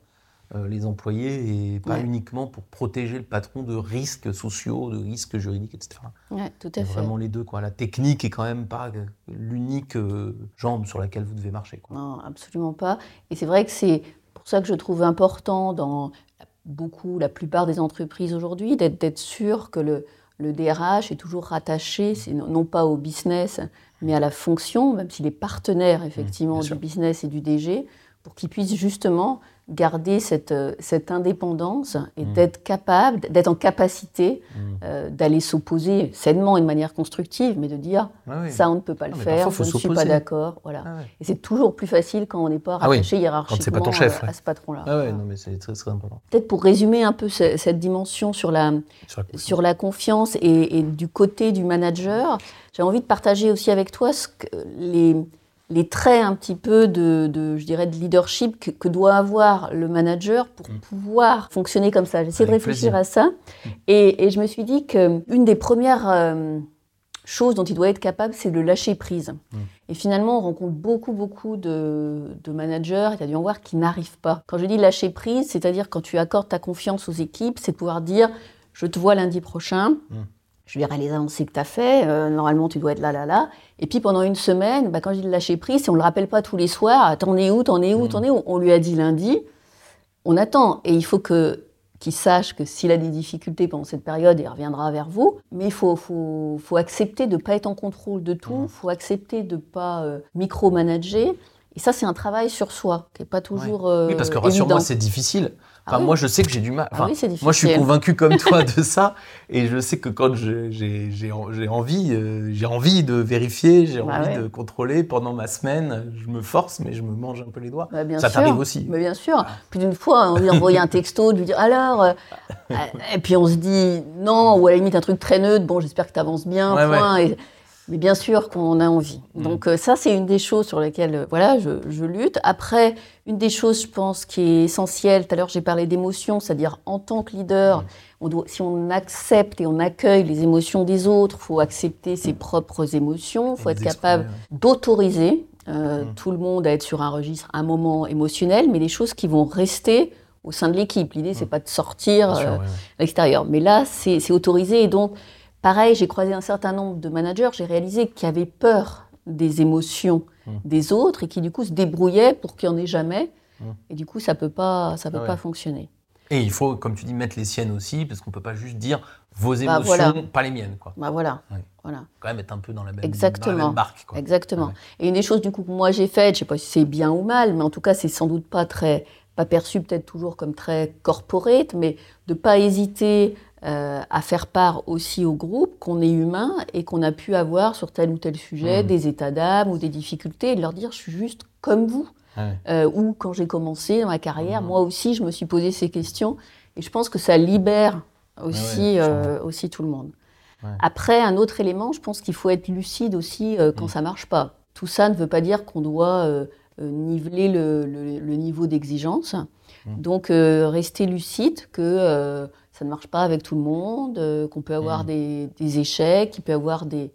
euh, les employés et pas uniquement pour protéger le patron de risques sociaux, de risques juridiques, etc. Ouais, tout à fait. Vraiment les deux. Quoi. La technique est quand même pas l'unique euh, jambe sur laquelle vous devez marcher. Quoi. Non, absolument pas. Et c'est vrai que c'est pour ça que je trouve important dans beaucoup, la plupart des entreprises aujourd'hui, d'être sûr que le, le DRH est toujours rattaché, non pas au business, mais à la fonction, même s'il est partenaire effectivement du business et du DG, pour qu'il puisse justement garder cette, euh, cette indépendance et mm. d'être capable, d'être en capacité mm. euh, d'aller s'opposer sainement et de manière constructive, mais de dire ça on ne peut pas le faire, je ne suis pas d'accord. Voilà. Ah et c'est toujours plus facile quand on n'est pas ah rattaché hiérarchiquement pas chef, euh, à ce patron-là. Ah non, mais c'est très, très important. Peut-être pour résumer un peu cette dimension sur la, sur la confiance, et, et, du côté du manager, j'ai envie de partager aussi avec toi ce que les les traits un petit peu de, je dirais, de leadership que, doit avoir le manager pour mm. pouvoir fonctionner comme ça. J'essaie de réfléchir à ça. Mm. Et, je me suis dit qu'une des premières euh, choses dont il doit être capable, c'est de lâcher prise. Mm. Et finalement, on rencontre beaucoup, beaucoup de, managers, il y a dû en voir, qui n'arrivent pas. Quand je dis lâcher prise, c'est-à-dire quand tu accordes ta confiance aux équipes, c'est pouvoir dire, je te vois lundi prochain je verrai les avancées que tu as fait, euh, normalement tu dois être là, là, là. Et puis pendant une semaine, bah, quand j'ai lâché prise, si on ne le rappelle pas tous les soirs, t'en es où, t'en es où, t'en es où, on lui a dit lundi, on attend. Et il faut que qu'il sache que s'il a des difficultés pendant cette période, il reviendra vers vous. Mais il faut, faut, faut accepter de ne pas être en contrôle de tout, il faut accepter de ne pas euh, micromanager. Et ça, c'est un travail sur soi, qui n'est pas toujours. oui, parce que rassure-moi, c'est difficile. Ah moi, je sais que j'ai du mal. Ah moi, je suis convaincu comme toi de ça. Et je sais que quand j'ai envie, euh, j'ai envie de vérifier, j'ai bah envie de contrôler pendant ma semaine, je me force, mais je me mange un peu les doigts. Bah, ça t'arrive aussi. Mais bien sûr. Plus d'une fois, on lui envoyer un texto, de lui dire alors. Euh, et puis on se dit non, ou à la limite un truc très neutre, bon, j'espère que tu avances bien, point. Et, mais bien sûr qu'on a envie. Mm. Donc euh, ça, c'est une des choses sur lesquelles euh, voilà, je, lutte. Après, une des choses, je pense, qui est essentielle, tout à l'heure j'ai parlé d'émotions, c'est-à-dire en tant que leader, mm. on doit, si on accepte et on accueille les émotions des autres, il faut accepter ses propres émotions, il faut être capable d'autoriser euh, tout le monde à être sur un registre, un moment émotionnel, mais des choses qui vont rester au sein de l'équipe. L'idée, c'est pas de sortir à l'extérieur. Mais là, c'est autorisé et donc Pareil, j'ai croisé un certain nombre de managers, j'ai réalisé qu'ils avaient peur des émotions mmh. des autres et qui du coup se débrouillaient pour qu'il n'y en ait jamais. Mmh. Et du coup, ça ne peut, pas, ça peut ah pas fonctionner. Et il faut, comme tu dis, mettre les siennes aussi, parce qu'on ne peut pas juste dire vos bah, émotions, pas les miennes. Quoi. Bah voilà. voilà. Quand même être un peu dans la même, Exactement. barque. Quoi. Exactement. Et une des choses du coup que moi j'ai faites, je ne sais pas si c'est bien ou mal, mais en tout cas c'est sans doute pas très pas perçu peut-être toujours comme très corporate, mais de pas hésiter à faire part aussi au groupe qu'on est humain et qu'on a pu avoir sur tel ou tel sujet mmh. des états d'âme ou des difficultés et de leur dire je suis juste comme vous. ou quand j'ai commencé dans ma carrière, mmh. moi aussi je me suis posé ces questions et je pense que ça libère aussi, aussi tout le monde. Après, un autre élément, je pense qu'il faut être lucide aussi quand mmh. ça marche pas. Tout ça ne veut pas dire qu'on doit euh, niveler le, niveau d'exigence. Mmh. Donc, euh, rester lucide que euh, ça ne marche pas avec tout le monde, qu'on peut avoir mmh. des, échecs, qu'il peut y avoir des,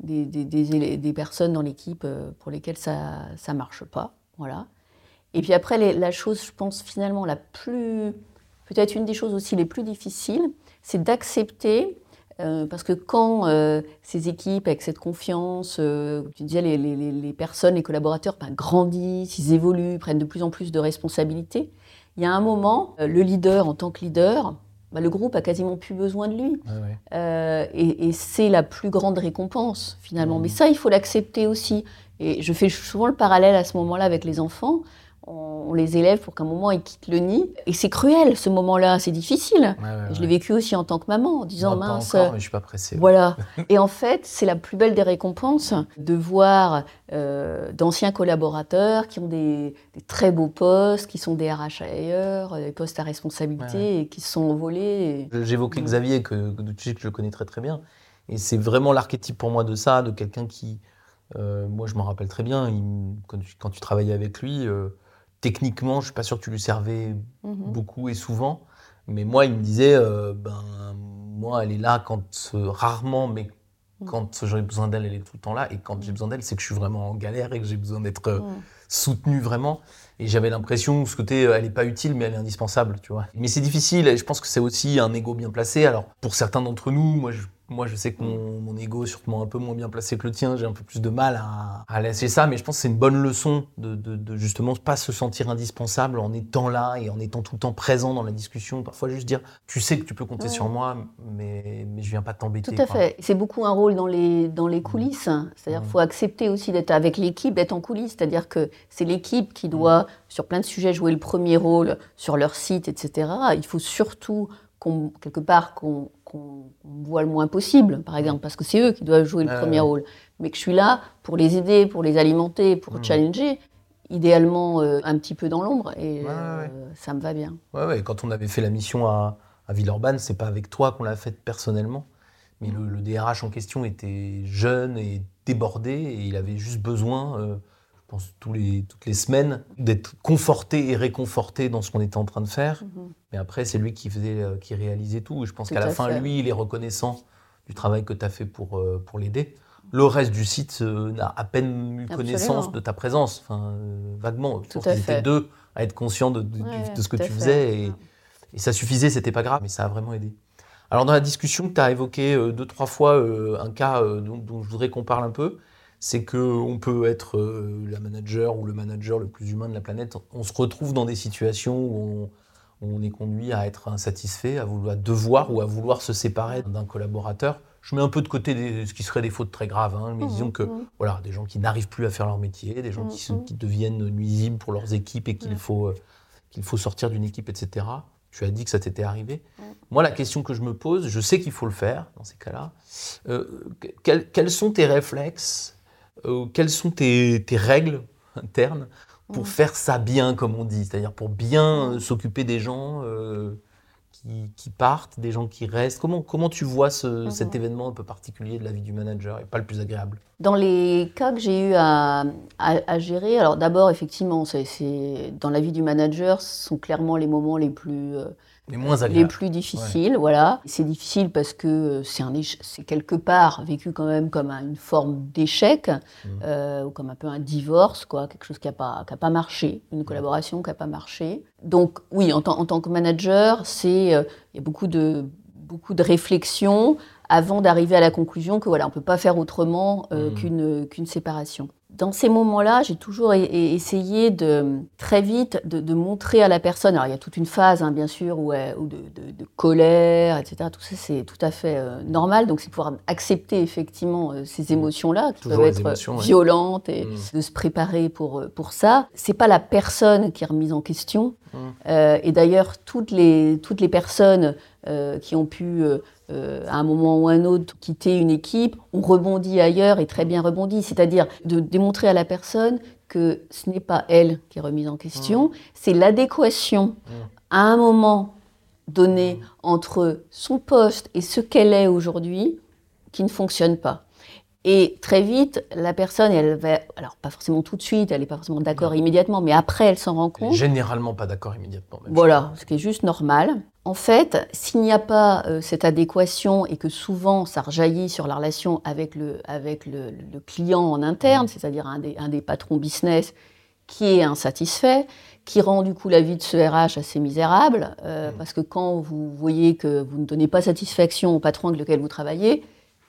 des, des, personnes dans l'équipe pour lesquelles ça ne marche pas. Voilà. Et puis après, la chose, je pense, finalement, la plus. Peut-être une des choses aussi les plus difficiles, c'est d'accepter euh, parce que quand euh, ces équipes, avec cette confiance, euh, tu disais, les, les, les, personnes, les collaborateurs ben, grandissent, ils évoluent, prennent de plus en plus de responsabilités, il y a un moment, le leader, en tant que leader, ben, le groupe a quasiment plus besoin de lui. et, et c'est la plus grande récompense, finalement. Mmh. Mais ça, il faut l'accepter aussi. Et je fais souvent le parallèle à ce moment-là avec les enfants on, les élève pour qu'à un moment ils quittent le nid. Et c'est cruel ce moment-là, c'est difficile. je l'ai vécu aussi en tant que maman, en disant mince. Pas encore, mais je suis pas pressée. Voilà. et en fait, c'est la plus belle des récompenses de voir euh, d'anciens collaborateurs qui ont des, très beaux postes, qui sont des RH ailleurs, des postes à responsabilité et qui se sont envolés. J'évoquais Xavier, que, que, que je connais très très bien. Et c'est vraiment l'archétype pour moi de ça, de quelqu'un qui. Euh, moi, je m'en rappelle très bien, quand, tu, travaillais avec lui, euh, techniquement, je suis pas sûr que tu lui servais mhm. beaucoup et souvent. Mais moi, il me disait, euh, ben, moi, elle est là quand rarement, mais mhm. quand j'ai besoin d'elle, elle est tout le temps là. Et quand j'ai besoin d'elle, c'est que je suis vraiment en galère et que j'ai besoin d'être mhm. soutenu vraiment. Et j'avais l'impression, ce côté, elle n'est pas utile, mais elle est indispensable, tu vois. Mais c'est difficile, et je pense que c'est aussi un ego bien placé. Alors, pour certains d'entre nous, moi, je moi, je sais que mon, ego est sûrement un peu moins bien placé que le tien. J'ai un peu plus de mal à, laisser ça, mais je pense que c'est une bonne leçon de, de, justement pas se sentir indispensable en étant là et en étant tout le temps présent dans la discussion. Parfois, juste dire, tu sais que tu peux compter sur moi, mais, mais je viens pas t'embêter. Tout à fait. C'est beaucoup un rôle dans les, dans les coulisses. C'est-à-dire qu'il faut accepter aussi d'être avec l'équipe, d'être en coulisses. C'est-à-dire que c'est l'équipe qui doit, sur plein de sujets, jouer le premier rôle sur leur site, etc. Il faut surtout quelque part qu'on voit le moins possible, par exemple, parce que c'est eux qui doivent jouer le premier rôle. Mais que je suis là pour les aider, pour les alimenter, pour challenger, idéalement euh, un petit peu dans l'ombre, et euh, ça me va bien. Ouais, ouais. Quand on avait fait la mission à, à Villeurbanne, c'est pas avec toi qu'on l'a faite personnellement, mais le, DRH en question était jeune et débordé, et il avait juste besoin. Pense, tous les, toutes les semaines, d'être conforté et réconforté dans ce qu'on était en train de faire. Mhm. Mais après, c'est lui qui, faisait, euh, qui réalisait tout. Et je pense qu'à la fin, lui, il est reconnaissant du travail que tu as fait pour, euh, pour l'aider. Le reste du site euh, n'a à peine eu connaissance de ta présence, enfin, vaguement. Tout à fait. deux à être conscients de, de, ce que tu faisais. Et, et, ça suffisait, c'était pas grave, mais ça a vraiment aidé. Alors, dans la discussion, tu as évoqué deux, trois fois un cas dont, dont, je voudrais qu'on parle un peu c'est qu'on peut être euh, la manager ou le manager le plus humain de la planète. On se retrouve dans des situations où on, est conduit à être insatisfait, à vouloir devoir ou à vouloir se séparer d'un collaborateur. Je mets un peu de côté ce qui serait des fautes très graves, hein, mais mmh, disons que mmh. voilà, des gens qui n'arrivent plus à faire leur métier, des gens mmh, qui, deviennent nuisibles pour leurs équipes et qu'il faut, euh, qu'il faut sortir d'une équipe, etc. Tu as dit que ça t'était arrivé. Moi, la question que je me pose, je sais qu'il faut le faire dans ces cas-là. Euh, quels sont tes réflexes euh, quelles sont tes, règles internes pour faire ça bien, comme on dit, c'est-à-dire pour bien euh, s'occuper des gens euh, qui, partent, des gens qui restent? Comment, comment tu vois ce, cet événement un peu particulier de la vie du manager et pas le plus agréable? Dans les cas que j'ai eu à, à, gérer, alors d'abord, effectivement, c'est, dans la vie du manager, ce sont clairement les moments les plus les moins Les plus difficiles, voilà. C'est difficile parce que euh, c'est un c'est quelque part vécu quand même comme une forme d'échec, mmh. euh, ou comme un peu un divorce, quoi, quelque chose qui n'a pas, qui a pas marché, une collaboration qui n'a pas marché. Donc oui, en, en tant que manager, c'est euh, il y a beaucoup de beaucoup de réflexions avant d'arriver à la conclusion que voilà, on peut pas faire autrement mmh. qu'une qu'une séparation dans ces moments-là, j'ai toujours essayé de très vite de, montrer à la personne. Alors il y a toute une phase, hein, bien sûr, où, de, colère, etc. Tout ça, c'est tout à fait euh, normal. Donc c'est pouvoir accepter effectivement euh, ces mmh. émotions-là qui peuvent être violentes et mmh. de se préparer pour euh, pour ça. C'est pas la personne qui est remise en question. Mmh. et d'ailleurs, toutes les, toutes les personnes qui ont pu, à un moment ou un autre, quitter une équipe, ont rebondi ailleurs et très bien rebondi. C'est-à-dire de démontrer à la personne que ce n'est pas elle qui est remise en question, mmh. c'est l'adéquation mmh. à un moment donné entre son poste et ce qu'elle est aujourd'hui qui ne fonctionne pas. Et très vite, la personne, elle va, alors pas forcément tout de suite, elle n'est pas forcément d'accord immédiatement, mais après, elle s'en rend compte. Généralement pas d'accord immédiatement. voilà, ce qui est juste normal. En fait, s'il n'y a pas euh, cette adéquation et que souvent ça rejaillit sur la relation avec le, avec le, client en interne, c'est-à-dire un des, un des patrons business qui est insatisfait, qui rend du coup la vie de ce RH assez misérable, euh, parce que quand vous voyez que vous ne donnez pas satisfaction au patron avec lequel vous travaillez,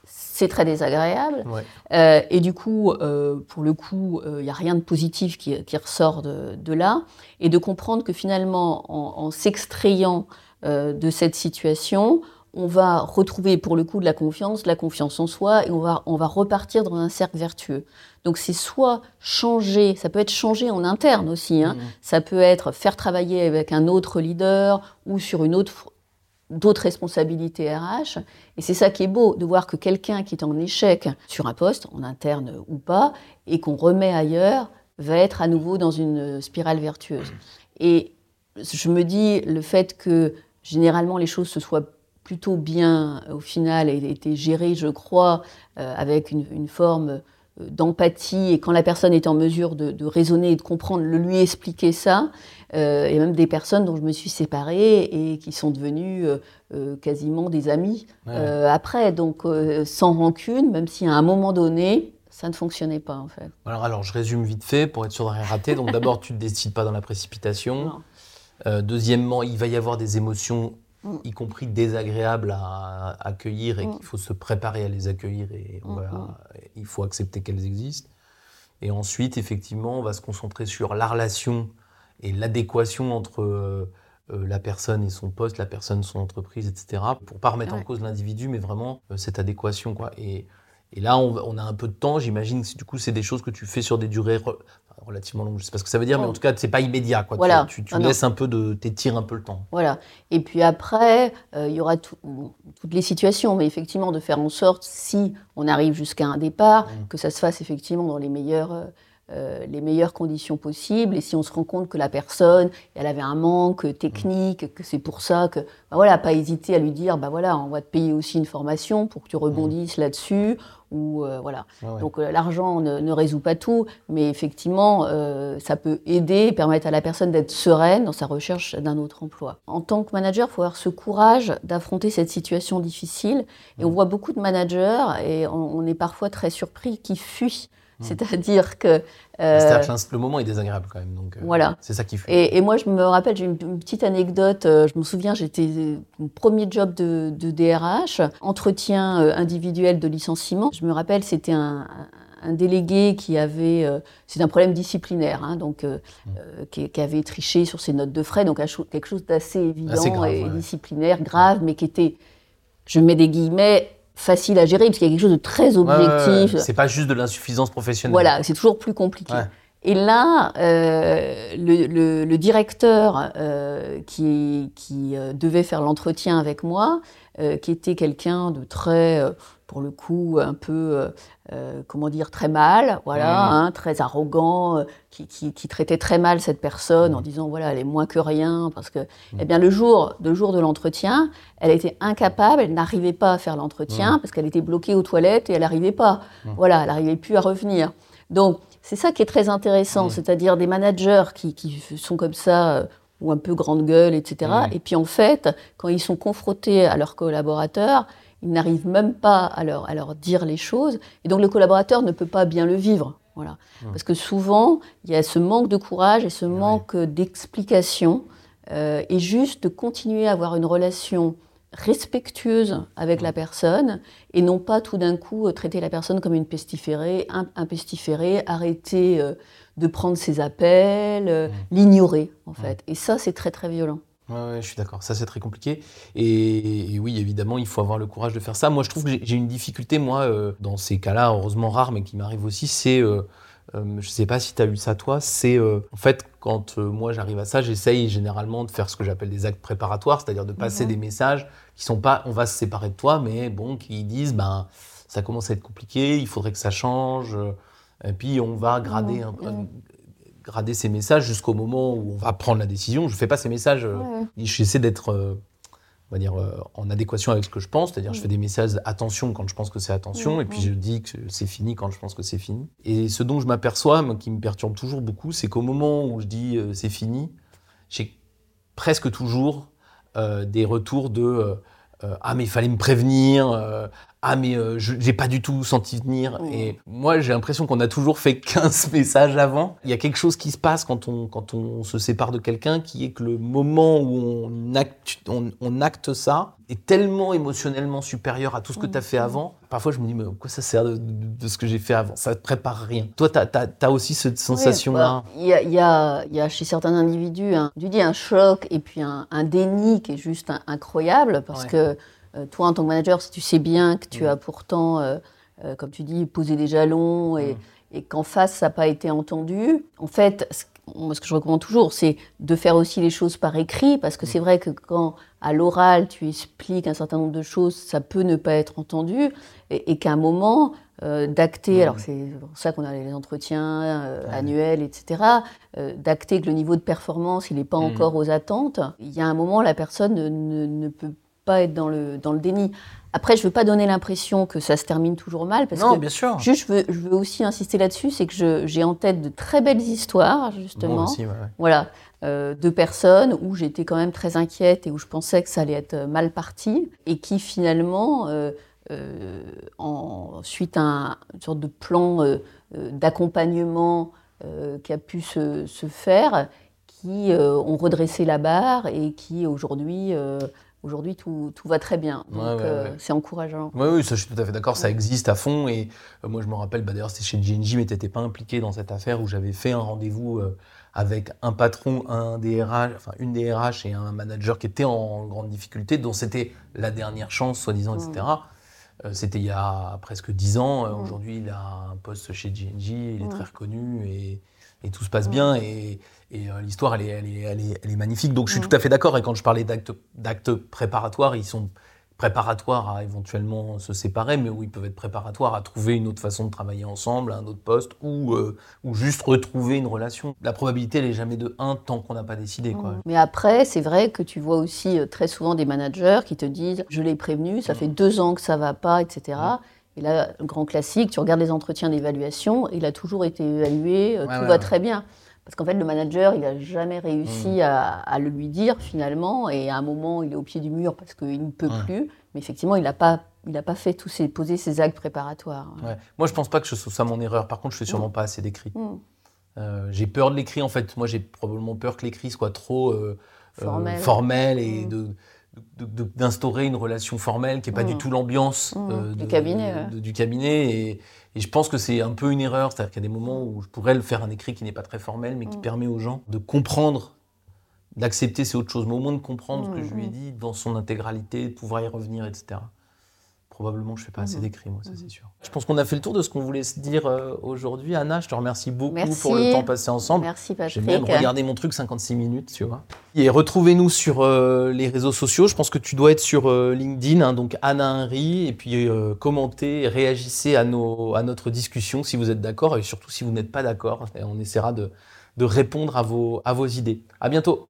c'est très désagréable. Euh, et du coup, euh, pour le coup, il n'y a rien de positif qui, ressort de, là. Et de comprendre que finalement, en, s'extrayant de cette situation, on va retrouver pour le coup de la confiance, de la confiance en soi, et on va, on va repartir dans un cercle vertueux. Donc c'est soit changer, ça peut être changer en interne aussi, hein. mmh. ça peut être faire travailler avec un autre leader ou sur une autre d'autres responsabilités RH. Et c'est ça qui est beau, de voir que quelqu'un qui est en échec sur un poste, en interne ou pas, et qu'on remet ailleurs, va être à nouveau dans une spirale vertueuse. Et je me dis, le fait que généralement les choses se soient plutôt bien, au final, été gérées, je crois, euh, avec une, forme euh, d'empathie, et quand la personne est en mesure de, raisonner et de comprendre, le lui expliquer ça, euh, et même des personnes dont je me suis séparée et qui sont devenues euh, euh, quasiment des amis après, donc sans rancune, même si à un moment donné, ça ne fonctionnait pas en fait. Alors, alors je résume vite fait pour être sûr de rien rater. Donc d'abord, tu ne décides pas dans la précipitation. deuxièmement, il va y avoir des émotions mm. y compris désagréables à, accueillir et mm. qu'il faut se préparer à les accueillir et mm, il faut accepter qu'elles existent. Et ensuite, effectivement, on va se concentrer sur la relation et l'adéquation entre euh, euh, la personne et son poste, la personne, son entreprise, etc. Pour pas remettre en cause l'individu, mais vraiment euh, cette adéquation. Quoi. Et, et là, on, a un peu de temps. J'imagine que du coup, c'est des choses que tu fais sur des durées relativement longues. Je sais pas ce que ça veut dire, mais en tout cas, c'est pas immédiat. Quoi. Voilà. Tu, tu, laisses un peu de, t'étires un peu le temps. Voilà. Et puis après, il y aura toutes les situations, mais effectivement, de faire en sorte, si on arrive jusqu'à un départ, mmh. que ça se fasse effectivement dans les meilleurs euh, les meilleures conditions possibles. Et si on se rend compte que la personne, elle avait un manque technique, que c'est pour ça que, bah voilà, pas hésiter à lui dire, bah voilà, on va te payer aussi une formation pour que tu rebondisses là-dessus. Ou euh, voilà. Donc euh, l'argent ne, résout pas tout, mais effectivement, ça peut aider, permettre à la personne d'être sereine dans sa recherche d'un autre emploi. En tant que manager, il faut avoir ce courage d'affronter cette situation difficile. Et on voit beaucoup de managers, et on est parfois très surpris, qui fuient Hmm. C'est-à-dire que. Euh, le moment est désagréable quand même. Donc, euh, voilà. C'est ça qui fait. Et, moi, je me rappelle, j'ai une, petite anecdote. Euh, je me souviens, j'étais mon premier job de, DRH, entretien individuel de licenciement. Je me rappelle, c'était un, délégué qui avait. c'est un problème disciplinaire, hein, donc, hmm. qui, avait triché sur ses notes de frais, donc quelque chose d'assez évident et disciplinaire, grave, mais qui était, je mets des guillemets, facile à gérer, parce qu'il y a quelque chose de très objectif. c'est pas juste de l'insuffisance professionnelle. Voilà, c'est toujours plus compliqué. Et là, euh, le, directeur euh, qui, qui euh, devait faire l'entretien avec moi, qui était quelqu'un de très pour le coup, un peu, euh, euh, comment dire, très mal, voilà, hein, très arrogant, euh, qui, qui, traitait très mal cette personne en disant, voilà, elle est moins que rien, parce que, eh bien, le jour, le jour de l'entretien, elle était incapable, elle n'arrivait pas à faire l'entretien, parce qu'elle était bloquée aux toilettes et elle n'arrivait pas, voilà, elle n'arrivait plus à revenir. Donc, c'est ça qui est très intéressant, c'est-à-dire des managers qui, qui, sont comme ça, ou un peu grande gueule, etc. Et puis, en fait, quand ils sont confrontés à leurs collaborateurs, ils n'arrivent même pas à leur, à leur dire les choses, et donc le collaborateur ne peut pas bien le vivre. Voilà. Parce que souvent, il y a ce manque de courage et ce manque d'explication, euh, et juste de continuer à avoir une relation respectueuse avec la personne, et non pas tout d'un coup euh, traiter la personne comme une pestiférée, un, pestiféré, arrêter euh, de prendre ses appels, l'ignorer en fait. Et ça, c'est très très violent. Ouais, je suis d'accord. Ça, c'est très compliqué. Et, oui, évidemment, il faut avoir le courage de faire ça. Moi, je trouve que j'ai une difficulté, moi, euh, dans ces cas-là, heureusement rares, mais qui m'arrive aussi, c'est, euh, euh, je ne sais pas si tu as eu ça toi, c'est en fait, quand moi j'arrive à ça, j'essaye généralement de faire ce que j'appelle des actes préparatoires, c'est-à-dire de passer mhm. des messages qui sont pas on va se séparer de toi, mais bon, qui disent ben ça commence à être compliqué, il faudrait que ça change. Et puis on va grader, un, grader ces messages jusqu'au moment où on va prendre la décision. Je ne fais pas ces messages, euh, j'essaie d'être euh, on va dire, euh, en adéquation avec ce que je pense, c'est-à-dire je fais des messages attention quand je pense que c'est attention, et puis je dis que c'est fini quand je pense que c'est fini. Et ce dont je m'aperçois, qui me perturbe toujours beaucoup, c'est qu'au moment où je dis c'est fini, j'ai presque toujours des retours de ah mais il fallait me prévenir, ah mais euh, je j'ai pas du tout senti venir. Et moi j'ai l'impression qu'on a toujours fait 15 messages avant. Il y a quelque chose qui se passe quand on, quand on se sépare de quelqu'un qui est que le moment où on acte, on, acte ça est tellement émotionnellement supérieur à tout ce que tu as fait avant. Parfois je me dis mais quoi ça sert de, ce que j'ai fait avant? Ça ne prépare rien. Toi tu as, aussi cette sensation-là? bah, Il y, a, y, a, y, a, chez certains individus, un, tu dis un choc et puis un, déni qui est juste incroyable parce que toi, en tant que manager, si tu sais bien que tu mm. as pourtant, euh, euh, comme tu dis, posé des jalons mm. et, qu'en face, ça n'a pas été entendu, en fait, ce que je recommande toujours, c'est de faire aussi les choses par écrit, parce que mm. c'est vrai que quand à l'oral tu expliques un certain nombre de choses, ça peut ne pas être entendu, et, qu'à un moment d'acter, alors c'est pour ça qu'on a les entretiens annuels, etc., d'acter que le niveau de performance il n'est pas encore aux attentes. Il y a un moment, la personne ne, ne peut pas être dans le, dans le déni. Après, je veux pas donner l'impression que ça se termine toujours mal, parce non, que bien sûr. Juste, je veux, je veux aussi insister là-dessus, c'est que j'ai en tête de très belles histoires, justement. aussi, Voilà, euh, de personnes où j'étais quand même très inquiète et où je pensais que ça allait être mal parti, et qui finalement, euh, euh, en, suite à une sorte de plan d'accompagnement qui a pu se, se faire, qui ont redressé la barre et qui aujourd'hui Aujourd'hui, tout, tout, va très bien. Donc, euh, c'est encourageant. Oui, oui, ça, je suis tout à fait d'accord. Ça existe à fond. Et euh, moi, je me rappelle, bah, d'ailleurs, c'était chez GNJ, mais tu n'étais pas impliqué dans cette affaire où j'avais fait un rendez-vous euh, avec un patron, un DRH, enfin, une DRH et un manager qui était en grande difficulté, dont c'était la dernière chance, soi-disant, etc. c'était il y a presque dix ans. Aujourd'hui, il a un poste chez GNJ, il est très reconnu et, et tout se passe bien. Et et euh, l'histoire, elle est, elle, est, elle, est, elle est, magnifique. Donc je suis tout à fait d'accord. Et quand je parlais d'actes préparatoires, ils sont préparatoires à éventuellement se séparer, mais où ils peuvent être préparatoires à trouver une autre façon de travailler ensemble, un autre poste, ou, euh, ou juste retrouver une relation. La probabilité, elle est jamais de 1 tant qu'on n'a pas décidé. Quoi. Mais après, c'est vrai que tu vois aussi euh, très souvent des managers qui te disent « je l'ai prévenu, ça fait deux ans que ça va pas, etc. Et là, le grand classique, tu regardes les entretiens d'évaluation, il a toujours été évalué, tout va très bien. Parce qu'en fait, le manager, il n'a jamais réussi mmh. à, le lui dire finalement. Et à un moment, il est au pied du mur parce qu'il ne peut plus. Mais effectivement, il n'a pas, il pas fait tous ces, posé ses actes préparatoires. Moi, je ne pense pas que ce soit ça mon erreur. Par contre, je ne fais sûrement mmh. pas assez d'écrit. Mmh. Euh, j'ai peur de l'écrit. En fait, moi, j'ai probablement peur que l'écrit soit trop euh, euh, formel. et de d'instaurer une relation formelle qui n'est pas du tout l'ambiance du cabinet. du cabinet et, et je pense que c'est un peu une erreur, c'est-à-dire qu'il y a des moments où je pourrais le faire un écrit qui n'est pas très formel, mais qui mm. permet aux gens de comprendre, d'accepter c'est autre chose, mais au moins de comprendre ce que je lui ai mm. dit dans son intégralité, de pouvoir y revenir, etc probablement je ne fais pas assez mhm. d'écrits, moi, ça c'est sûr. Je pense qu'on a fait le tour de ce qu'on voulait se dire euh, aujourd'hui. Anna, je te remercie beaucoup pour le temps passé ensemble. Merci Patrick. J'ai même regardé mon truc 56 minutes, tu vois. Et retrouvez-nous sur euh, les réseaux sociaux. Je pense que tu dois être sur euh, LinkedIn, hein, donc Anna Henry, et puis commentez, réagissez à, nos, à notre discussion si vous êtes d'accord, et surtout si vous n'êtes pas d'accord. On essaiera de, de répondre à vos, à vos idées. À bientôt.